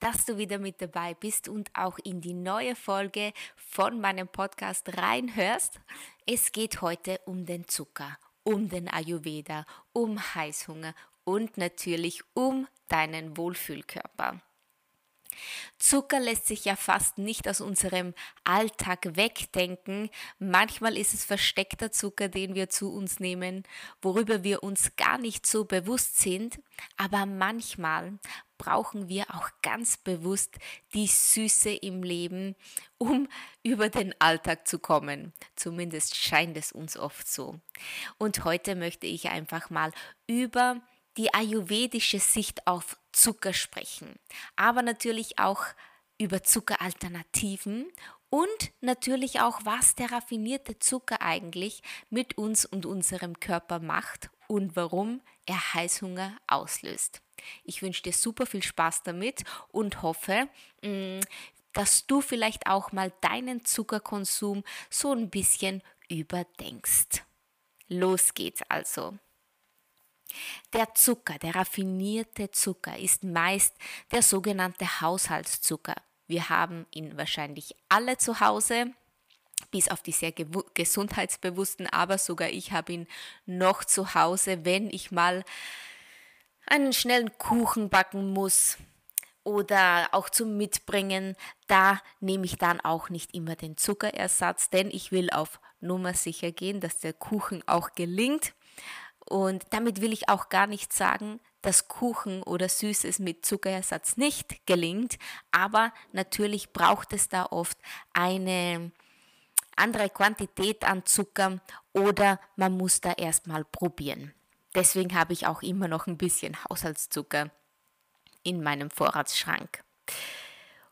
dass du wieder mit dabei bist und auch in die neue Folge von meinem Podcast reinhörst. Es geht heute um den Zucker, um den Ayurveda, um Heißhunger und natürlich um deinen Wohlfühlkörper. Zucker lässt sich ja fast nicht aus unserem Alltag wegdenken. Manchmal ist es versteckter Zucker, den wir zu uns nehmen, worüber wir uns gar nicht so bewusst sind. Aber manchmal brauchen wir auch ganz bewusst die Süße im Leben, um über den Alltag zu kommen. Zumindest scheint es uns oft so. Und heute möchte ich einfach mal über die ayurvedische Sicht auf Zucker sprechen, aber natürlich auch über Zuckeralternativen und natürlich auch, was der raffinierte Zucker eigentlich mit uns und unserem Körper macht und warum er Heißhunger auslöst. Ich wünsche dir super viel Spaß damit und hoffe, mm, dass du vielleicht auch mal deinen Zuckerkonsum so ein bisschen überdenkst. Los geht's also. Der Zucker, der raffinierte Zucker, ist meist der sogenannte Haushaltszucker. Wir haben ihn wahrscheinlich alle zu Hause, bis auf die sehr gesundheitsbewussten, aber sogar ich habe ihn noch zu Hause, wenn ich mal einen schnellen Kuchen backen muss oder auch zum Mitbringen, da nehme ich dann auch nicht immer den Zuckerersatz, denn ich will auf Nummer sicher gehen, dass der Kuchen auch gelingt. Und damit will ich auch gar nicht sagen, dass Kuchen oder Süßes mit Zuckerersatz nicht gelingt, aber natürlich braucht es da oft eine andere Quantität an Zucker oder man muss da erstmal probieren. Deswegen habe ich auch immer noch ein bisschen Haushaltszucker in meinem Vorratsschrank.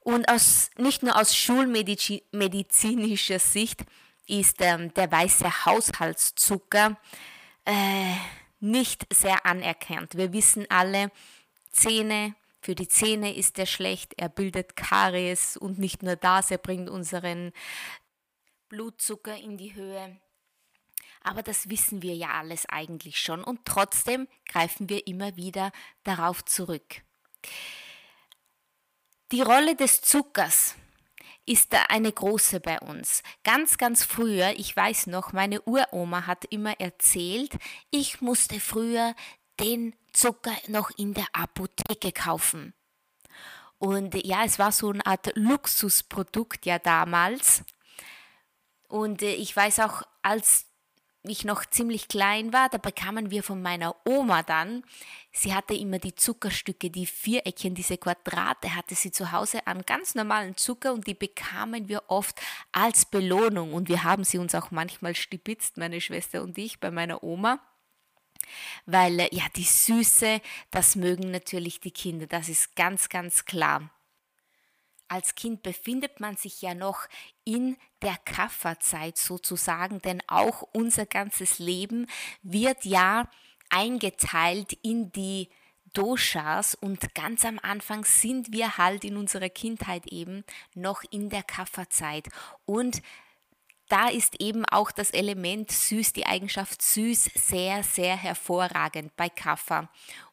Und aus, nicht nur aus schulmedizinischer Sicht ist ähm, der weiße Haushaltszucker äh, nicht sehr anerkannt. Wir wissen alle, Zähne, für die Zähne ist er schlecht, er bildet Karies und nicht nur das, er bringt unseren Blutzucker in die Höhe. Aber das wissen wir ja alles eigentlich schon und trotzdem greifen wir immer wieder darauf zurück. Die Rolle des Zuckers ist eine große bei uns. Ganz, ganz früher, ich weiß noch, meine Uroma hat immer erzählt, ich musste früher den Zucker noch in der Apotheke kaufen. Und ja, es war so eine Art Luxusprodukt ja damals. Und äh, ich weiß auch, als ich noch ziemlich klein war, da bekamen wir von meiner Oma dann, sie hatte immer die Zuckerstücke, die Viereckchen, diese Quadrate hatte sie zu Hause an ganz normalen Zucker und die bekamen wir oft als Belohnung und wir haben sie uns auch manchmal stibitzt, meine Schwester und ich, bei meiner Oma. Weil äh, ja, die Süße, das mögen natürlich die Kinder, das ist ganz, ganz klar als Kind befindet man sich ja noch in der Kafferzeit sozusagen, denn auch unser ganzes Leben wird ja eingeteilt in die Doshas und ganz am Anfang sind wir halt in unserer Kindheit eben noch in der Kafferzeit und da ist eben auch das Element süß, die Eigenschaft süß sehr, sehr hervorragend bei Kaffer.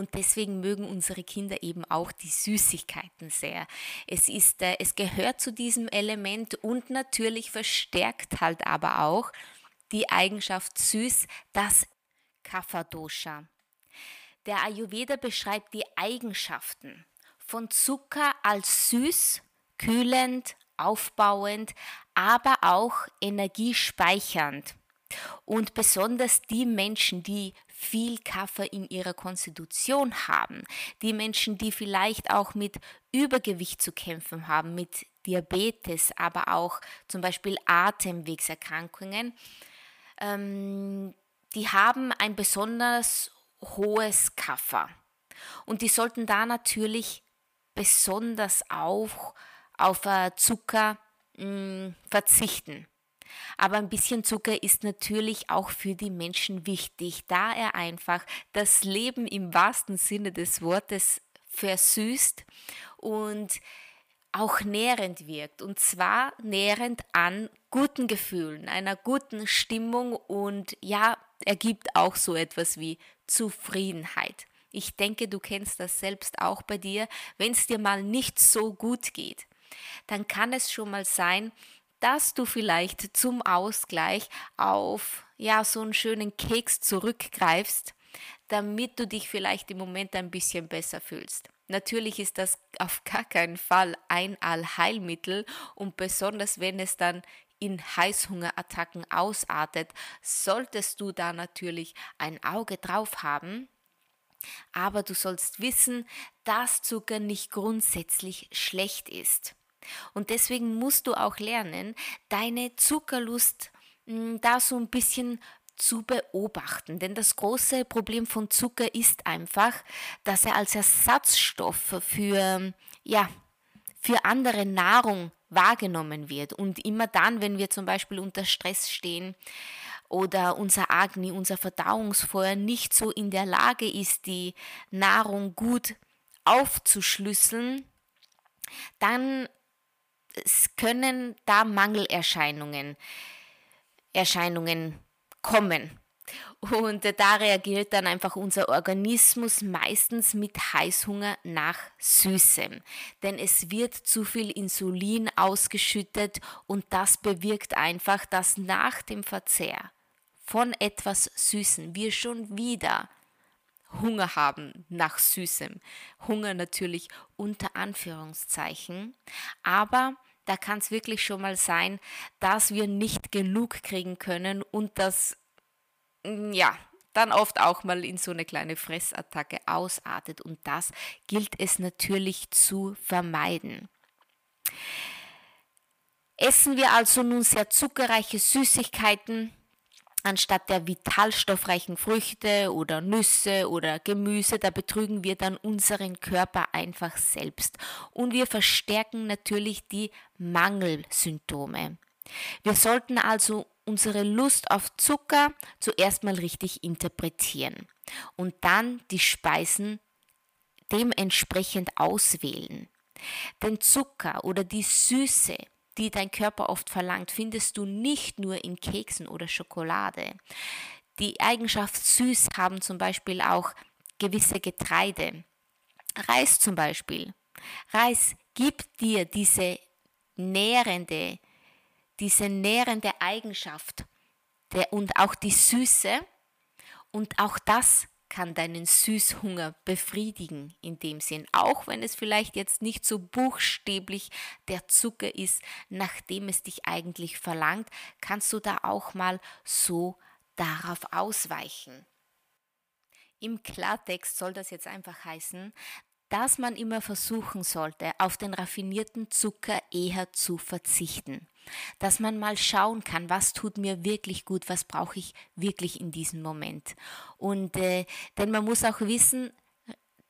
Und deswegen mögen unsere Kinder eben auch die Süßigkeiten sehr. Es, ist, äh, es gehört zu diesem Element und natürlich verstärkt halt aber auch die Eigenschaft süß, das Kapha-Dosha. Der Ayurveda beschreibt die Eigenschaften von Zucker als süß, kühlend, aufbauend, aber auch energiespeichernd. Und besonders die Menschen, die viel Kaffee in ihrer Konstitution haben, die Menschen, die vielleicht auch mit Übergewicht zu kämpfen haben, mit Diabetes, aber auch zum Beispiel Atemwegserkrankungen, ähm, die haben ein besonders hohes Kaffer. Und die sollten da natürlich besonders auch auf äh, Zucker mh, mm, verzichten. Aber ein bisschen Zucker ist natürlich auch für die Menschen wichtig, da er einfach das Leben im wahrsten Sinne des Wortes versüßt und auch nährend wirkt. Und zwar nährend an guten Gefühlen, einer guten Stimmung und ja, er gibt auch so etwas wie Zufriedenheit. Ich denke, du kennst das selbst auch bei dir. Wenn es dir mal nicht so gut geht, dann kann es schon mal sein, dass du vielleicht zum Ausgleich auf ja so einen schönen Keks zurückgreifst, damit du dich vielleicht im Moment ein bisschen besser fühlst. Natürlich ist das auf gar keinen Fall ein Allheilmittel und besonders wenn es dann in Heißhungerattacken ausartet, solltest du da natürlich ein Auge drauf haben. Aber du sollst wissen, dass Zucker nicht grundsätzlich schlecht ist. Und deswegen musst du auch lernen, deine Zuckerlust hm, da so ein bisschen zu beobachten. Denn das große Problem von Zucker ist einfach, dass er als Ersatzstoff für, ja, für andere Nahrung wahrgenommen wird. Und immer dann, wenn wir zum Beispiel unter Stress stehen oder unser Agni, unser Verdauungsfeuer nicht so in der Lage ist, die Nahrung gut aufzuschlüsseln, dann können da Mangelerscheinungen Erscheinungen kommen. Und da reagiert dann einfach unser Organismus meistens mit Heißhunger nach Süßem. Denn es wird zu viel Insulin ausgeschüttet und das bewirkt einfach, dass nach dem Verzehr von etwas Süßen wir schon wieder Hunger haben nach Süßem. Hunger natürlich unter Anführungszeichen. Aber da kann es wirklich schon mal sein, dass wir nicht genug kriegen können und das, mm, ja, dann oft auch mal in so eine kleine Fressattacke ausartet. Und das gilt es natürlich zu vermeiden. Essen wir also nun sehr zuckerreiche Süßigkeiten, anstatt der vitalstoffreichen Früchte oder Nüsse oder Gemüse, da betrügen wir dann unseren Körper einfach selbst. Und wir verstärken natürlich die Mangelsymptome. Wir sollten also unsere Lust auf Zucker zuerst mal richtig interpretieren und dann die Speisen dementsprechend auswählen. Denn Zucker oder die Süße die dein Körper oft verlangt, findest du nicht nur in Keksen oder Schokolade. Die Eigenschaft süß haben zum Beispiel auch gewisse Getreide. Reis zum Beispiel. Reis gibt dir diese nährende, diese nährende Eigenschaft der, und auch die Süße. Und auch das kann deinen Süßhunger befriedigen in dem Sinn, auch wenn es vielleicht jetzt nicht so buchstäblich der Zucker ist, nachdem es dich eigentlich verlangt, kannst du da auch mal so darauf ausweichen. Im Klartext soll das jetzt einfach heißen, dass man immer versuchen sollte, auf den raffinierten Zucker eher zu verzichten dass man mal schauen kann, was tut mir wirklich gut, was brauche ich wirklich in diesem Moment. Und äh, denn man muss auch wissen,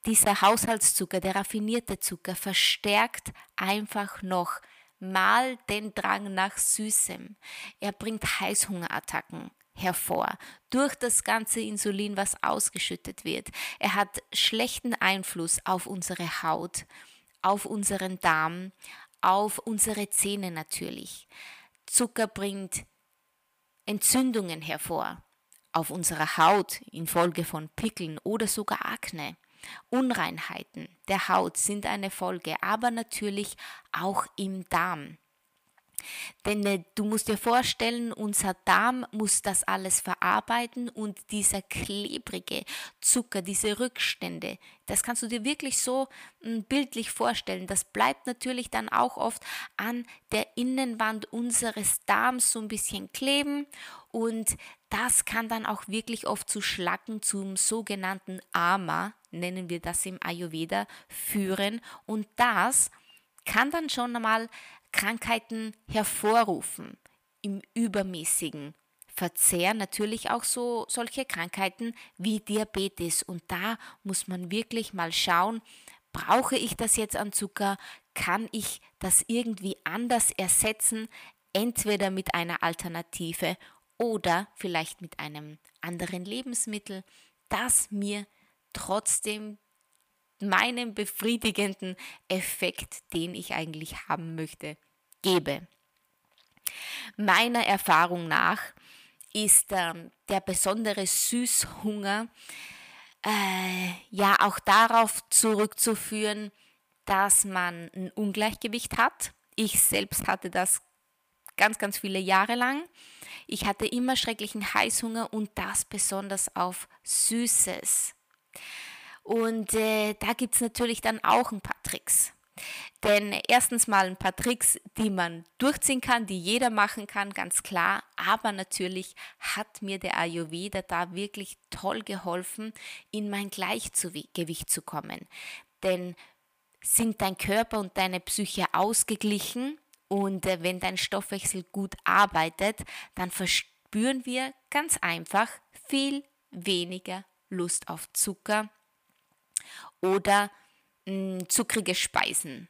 dieser Haushaltszucker, der raffinierte Zucker, verstärkt einfach noch mal den Drang nach Süßem. Er bringt Heißhungerattacken hervor durch das ganze Insulin, was ausgeschüttet wird. Er hat schlechten Einfluss auf unsere Haut, auf unseren Darm, auf unsere Zähne natürlich. Zucker bringt Entzündungen hervor auf unserer Haut infolge von Pickeln oder sogar Akne. Unreinheiten der Haut sind eine Folge, aber natürlich auch im Darm. Denn äh, du musst dir vorstellen, unser Darm muss das alles verarbeiten und dieser klebrige Zucker, diese Rückstände, das kannst du dir wirklich so hm, bildlich vorstellen. Das bleibt natürlich dann auch oft an der Innenwand unseres Darms so ein bisschen kleben und das kann dann auch wirklich oft zu Schlacken zum sogenannten Ama, nennen wir das im Ayurveda, führen und das kann dann schon einmal Krankheiten hervorrufen im übermäßigen Verzehr. Natürlich auch so solche Krankheiten wie Diabetes. Und da muss man wirklich mal schauen, brauche ich das jetzt an Zucker? kann ich das irgendwie anders ersetzen, entweder mit einer Alternative oder vielleicht mit einem anderen Lebensmittel, das mir trotzdem meinen befriedigenden Effekt, den ich eigentlich haben möchte, gebe. Meiner Erfahrung nach ist ähm, der besondere Süßhunger äh, ja auch darauf zurückzuführen, dass man ein Ungleichgewicht hat. Ich selbst hatte das ganz, ganz viele Jahre lang. Ich hatte immer schrecklichen Heißhunger und das besonders auf Süßes. Und äh, da gibt es natürlich dann auch ein paar Tricks. Denn erstens mal ein paar Tricks, die man durchziehen kann, die jeder machen kann, ganz klar. Aber natürlich hat mir der Ayurveda da wirklich toll geholfen, in mein Gleichgewicht zu kommen. Denn sind dein Körper und deine Psyche ausgeglichen und äh, wenn dein Stoffwechsel gut arbeitet, dann verspüren wir ganz einfach viel weniger Lust auf Zucker oder mh, zuckrige Speisen.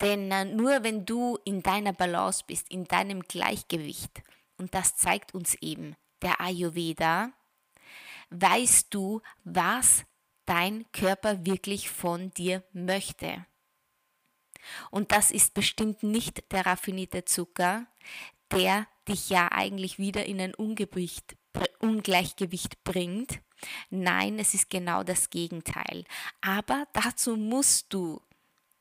Denn äh, nur wenn du in deiner Balance bist, in deinem Gleichgewicht, und das zeigt uns eben der Ayurveda, weißt du, was dein Körper wirklich von dir möchte. Und das ist bestimmt nicht der raffinierte Zucker, der dich ja eigentlich wieder in ein Ungleichgewicht bringt. Nein, es ist genau das Gegenteil. Aber dazu musst du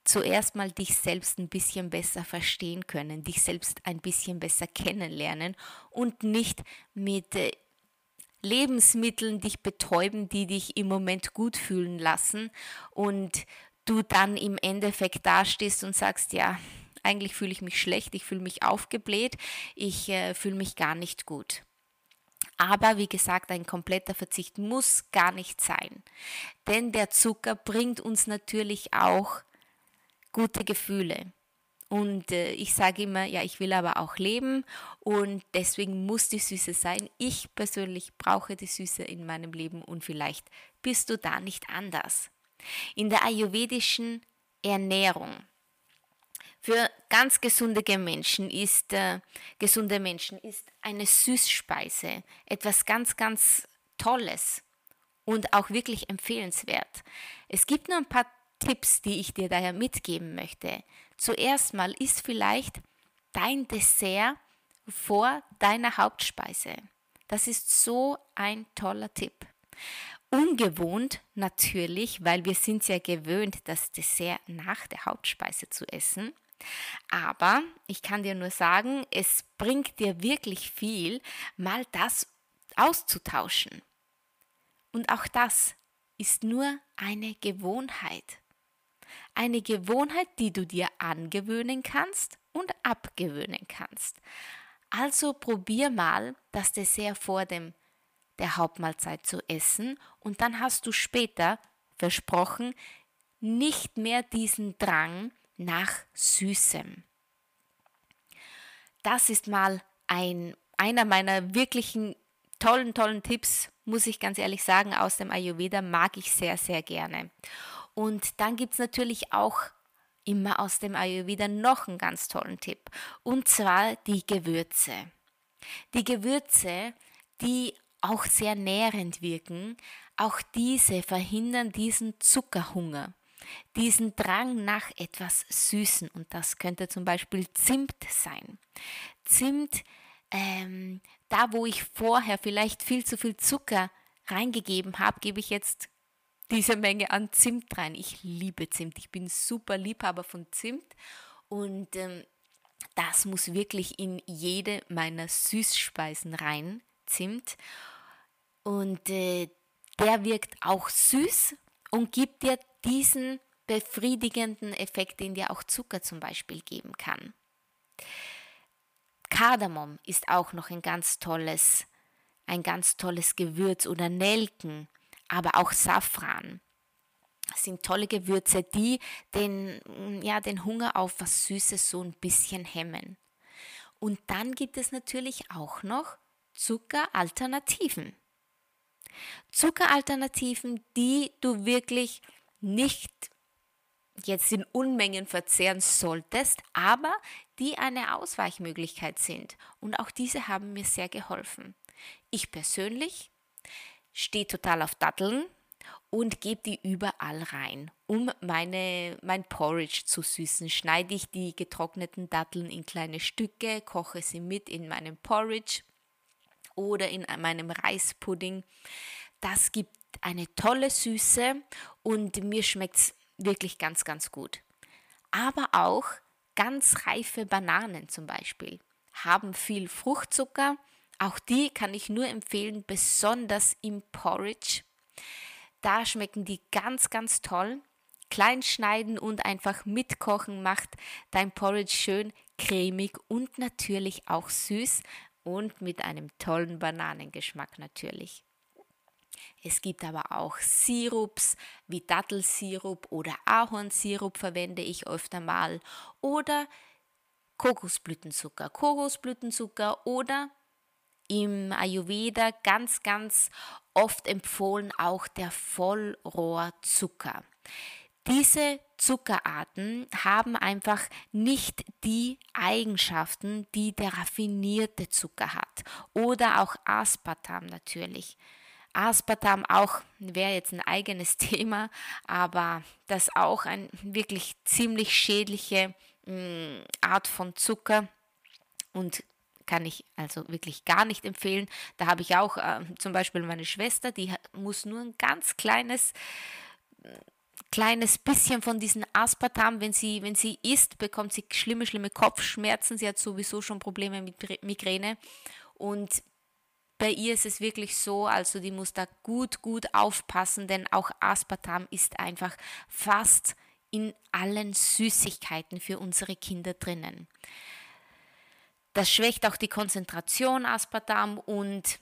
zuerst mal dich selbst ein bisschen besser verstehen können, dich selbst ein bisschen besser kennenlernen und nicht mit äh, Lebensmitteln dich betäuben, die dich im Moment gut fühlen lassen und du dann im Endeffekt dastehst und sagst, ja, eigentlich fühle ich mich schlecht, ich fühle mich aufgebläht, ich äh, fühle mich gar nicht gut. Aber wie gesagt, ein kompletter Verzicht muss gar nicht sein. Denn der Zucker bringt uns natürlich auch gute Gefühle. Und äh, ich sage immer, ja, ich will aber auch leben und deswegen muss die Süße sein. Ich persönlich brauche die Süße in meinem Leben und vielleicht bist du da nicht anders. In der ayurvedischen Ernährung für ganz gesunde Menschen ist äh, gesunde Menschen ist eine Süßspeise etwas ganz ganz Tolles und auch wirklich empfehlenswert. Es gibt nur ein paar Tipps, die ich dir daher mitgeben möchte. Zuerst mal ist vielleicht dein Dessert vor deiner Hauptspeise. Das ist so ein toller Tipp. Ungewohnt natürlich, weil wir sind ja gewöhnt, das Dessert nach der Hauptspeise zu essen. Aber ich kann dir nur sagen, es bringt dir wirklich viel, mal das auszutauschen. Und auch das ist nur eine Gewohnheit. Eine Gewohnheit, die du dir angewöhnen kannst und abgewöhnen kannst. Also probier mal das Dessert vor dem der Hauptmahlzeit zu essen und dann hast du später versprochen, nicht mehr diesen Drang nach Süßem. Das ist mal ein, einer meiner wirklichen tollen, tollen Tipps, muss ich ganz ehrlich sagen, aus dem Ayurveda mag ich sehr, sehr gerne. Und dann gibt es natürlich auch immer aus dem Ayurveda noch einen ganz tollen Tipp, und zwar die Gewürze. Die Gewürze, die auch sehr nährend wirken, auch diese verhindern diesen Zuckerhunger, diesen Drang nach etwas Süßen. Und das könnte zum Beispiel Zimt sein. Zimt, ähm, da wo ich vorher vielleicht viel zu viel Zucker reingegeben habe, gebe ich jetzt diese Menge an Zimt rein. Ich liebe Zimt. Ich bin super Liebhaber von Zimt. Und ähm, das muss wirklich in jede meiner Süßspeisen rein. Zimt. Und äh, der wirkt auch süß und gibt dir diesen befriedigenden Effekt, den dir auch Zucker zum Beispiel geben kann. Kardamom ist auch noch ein ganz tolles, ein ganz tolles Gewürz oder Nelken, aber auch Safran. Das sind tolle Gewürze, die den, ja, den Hunger auf was Süßes so ein bisschen hemmen. Und dann gibt es natürlich auch noch Zuckeralternativen. Zuckeralternativen, die du wirklich nicht jetzt in Unmengen verzehren solltest, aber die eine Ausweichmöglichkeit sind. Und auch diese haben mir sehr geholfen. Ich persönlich stehe total auf Datteln und gebe die überall rein. Um meine, mein Porridge zu süßen, schneide ich die getrockneten Datteln in kleine Stücke, koche sie mit in meinem Porridge oder in meinem Reispudding. Das gibt eine tolle Süße und mir schmeckt es wirklich ganz, ganz gut. Aber auch ganz reife Bananen zum Beispiel haben viel Fruchtzucker. Auch die kann ich nur empfehlen, besonders im Porridge. Da schmecken die ganz, ganz toll. Klein schneiden und einfach mitkochen macht dein Porridge schön cremig und natürlich auch süß und mit einem tollen Bananengeschmack natürlich. Es gibt aber auch Sirups wie Dattelsirup oder Ahornsirup verwende ich öfter mal oder Kokosblütenzucker, Kokosblütenzucker oder im Ayurveda ganz, ganz oft empfohlen auch der Vollrohrzucker. Diese Zuckerarten haben einfach nicht die Eigenschaften, die der raffinierte Zucker hat. Oder auch Aspartam natürlich. Aspartam auch wäre jetzt ein eigenes Thema, aber das auch eine wirklich ziemlich schädliche mh, mm, Art von Zucker und kann ich also wirklich gar nicht empfehlen. Da habe ich auch äh, zum Beispiel meine Schwester, die muss nur ein ganz kleines kleines bisschen von diesem Aspartam, wenn sie, wenn sie isst, bekommt sie schlimme, schlimme Kopfschmerzen. Sie hat sowieso schon Probleme mit Migräne. Und bei ihr ist es wirklich so, also die muss da gut, gut aufpassen, denn auch Aspartam ist einfach fast in allen Süßigkeiten für unsere Kinder drinnen. Das schwächt auch die Konzentration Aspartam und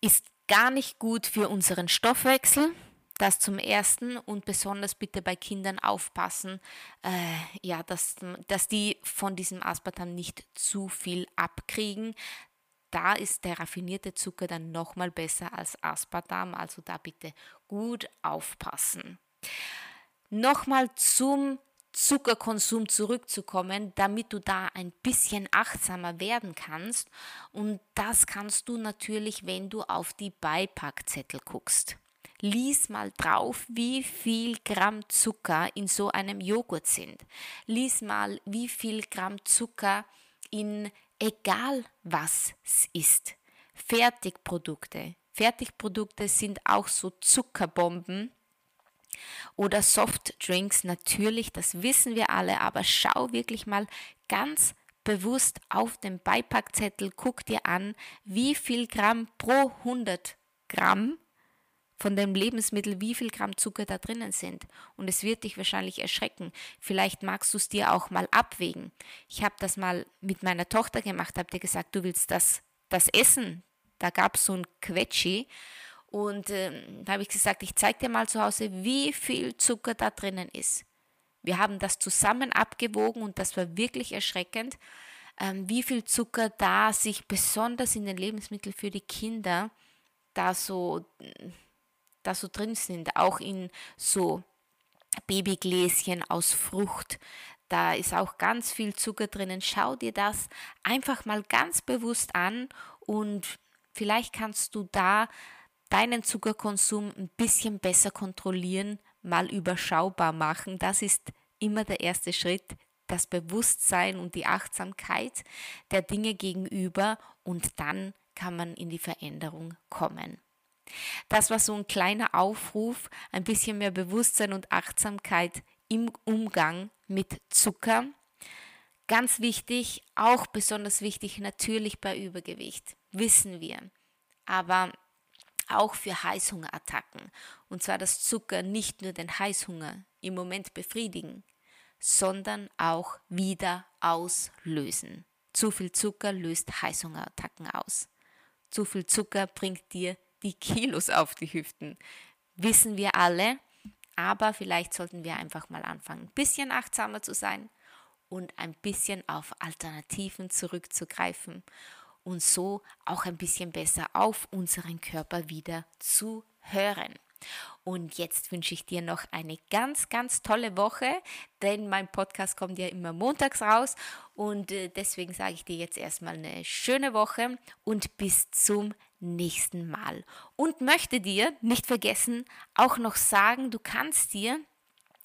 ist gar nicht gut für unseren Stoffwechsel. Das zum Ersten und besonders bitte bei Kindern aufpassen, äh, ja, dass, dass die von diesem Aspartam nicht zu viel abkriegen, da ist der raffinierte Zucker dann nochmal besser als Aspartam, also da bitte gut aufpassen. Nochmal zum Zuckerkonsum zurückzukommen, damit du da ein bisschen achtsamer werden kannst. Und das kannst du natürlich, wenn du auf die Beipackzettel guckst. Lies mal drauf, wie viel Gramm Zucker in so einem Joghurt sind. Lies mal, wie viel Gramm Zucker in egal was es ist. Fertigprodukte. Fertigprodukte sind auch so Zuckerbomben oder Softdrinks natürlich, das wissen wir alle, aber schau wirklich mal ganz bewusst auf den Beipackzettel, guck dir an, wie viel Gramm pro 100 Gramm von dem Lebensmittel, wie viel Gramm Zucker da drinnen sind. Und es wird dich wahrscheinlich erschrecken. Vielleicht magst du es dir auch mal abwägen. Ich habe das mal mit meiner Tochter gemacht, habe dir gesagt, du willst das, das essen. Da gab es so ein Quetschi. Und äh, da habe ich gesagt, ich zeige dir mal zu Hause, wie viel Zucker da drinnen ist. Wir haben das zusammen abgewogen und das war wirklich erschreckend, ähm, wie viel Zucker da sich besonders in den Lebensmitteln für die Kinder da so da so drin sind, auch in so Babygläschen aus Frucht. Da ist auch ganz viel Zucker drinnen. Schau dir das einfach mal ganz bewusst an und vielleicht kannst du da deinen Zuckerkonsum ein bisschen besser kontrollieren, mal überschaubar machen. Das ist immer der erste Schritt, das Bewusstsein und die Achtsamkeit der Dinge gegenüber und dann kann man in die Veränderung kommen. Das war so ein kleiner Aufruf, ein bisschen mehr Bewusstsein und Achtsamkeit im Umgang mit Zucker. Ganz wichtig, auch besonders wichtig natürlich bei Übergewicht, wissen wir. Aber auch für Heißhungerattacken. Und zwar, dass Zucker nicht nur den Heißhunger im Moment befriedigen, sondern auch wieder auslösen. Zu viel Zucker löst Heißhungerattacken aus. Zu viel Zucker bringt dir die Kilos auf die Hüften. Wissen wir alle, aber vielleicht sollten wir einfach mal anfangen, ein bisschen achtsamer zu sein und ein bisschen auf Alternativen zurückzugreifen und so auch ein bisschen besser auf unseren Körper wieder zu hören. Und jetzt wünsche ich dir noch eine ganz, ganz tolle Woche, denn mein Podcast kommt ja immer montags raus und äh, deswegen sage ich dir jetzt erstmal eine schöne Woche und bis zum nächsten Mal. Und möchte dir nicht vergessen auch noch sagen, du kannst dir,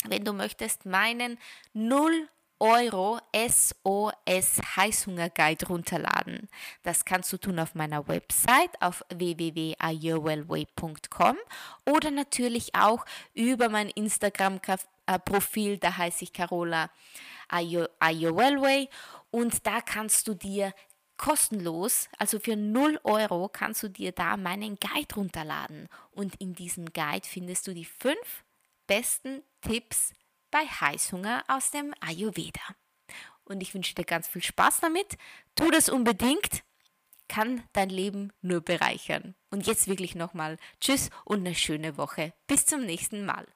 wenn du möchtest, meinen 0 Euro SOS Heißhunger Guide runterladen. Das kannst du tun auf meiner Website auf www.ayourwellway.com oder natürlich auch über mein Instagram-Profil, da heiße ich Carola Ayourwellway und da kannst du dir kostenlos, also für 0 Euro kannst du dir da meinen Guide runterladen und in diesem Guide findest du die fünf besten Tipps bei Heißhunger aus dem Ayurveda. Und ich wünsche dir ganz viel Spaß damit. Tu das unbedingt, kann dein Leben nur bereichern. Und jetzt wirklich nochmal Tschüss und eine schöne Woche. Bis zum nächsten Mal.